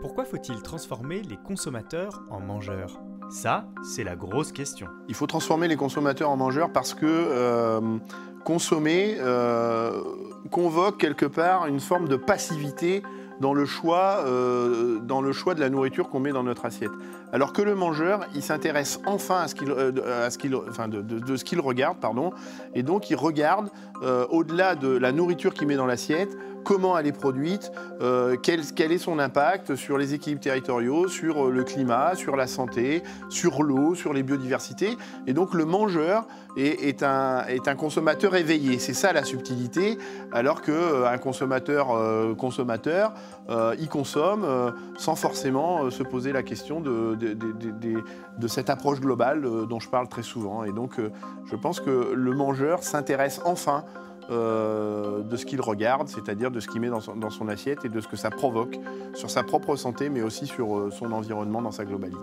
Pourquoi faut-il transformer les consommateurs en mangeurs? Ça, c'est la grosse question. Il faut transformer les consommateurs en mangeurs parce que euh, consommer euh, convoque quelque part une forme de passivité dans le choix, euh, dans le choix de la nourriture qu'on met dans notre assiette. Alors que le mangeur, il s'intéresse enfin à ce qu'il, de, ce qu'il regarde, pardon, et donc il regarde au-delà de la nourriture qu'il met dans l'assiette, comment elle est produite, euh, quel, est son impact sur les équilibres territoriaux, sur euh, le climat, sur la santé, sur l'eau, sur les biodiversités. Et donc le mangeur est, un, consommateur éveillé. C'est ça la subtilité, alors qu'un consommateur euh, consommateur, euh, il consomme sans forcément se poser la question de, cette approche globale dont je parle très souvent. Et donc je pense que le mangeur s'intéresse enfin euh, de ce qu'il regarde, c'est-à-dire de ce qu'il met dans son, dans son assiette et de ce que ça provoque sur sa propre santé, mais aussi sur euh, son environnement dans sa globalité.